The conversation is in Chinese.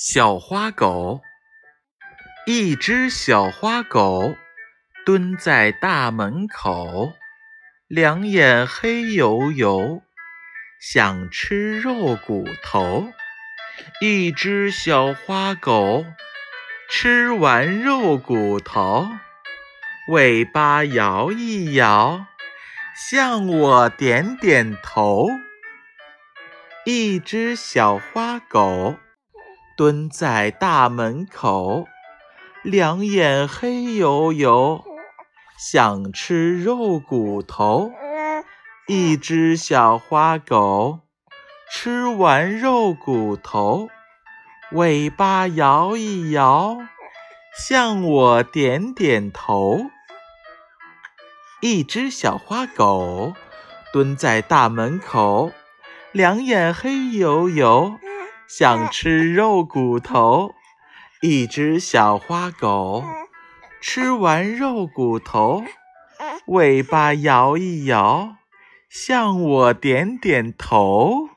小花狗，一只小花狗蹲在大门口，两眼黑黝黝，想吃肉骨头。一只小花狗吃完肉骨头，尾巴摇一摇，向我点点头。一只小花狗。蹲在大门口，两眼黑黝黝，想吃肉骨头。一只小花狗吃完肉骨头，尾巴摇一摇，向我点点头。一只小花狗蹲在大门口，两眼黑黝黝。想吃肉骨头，一只小花狗吃完肉骨头，尾巴摇一摇，向我点点头。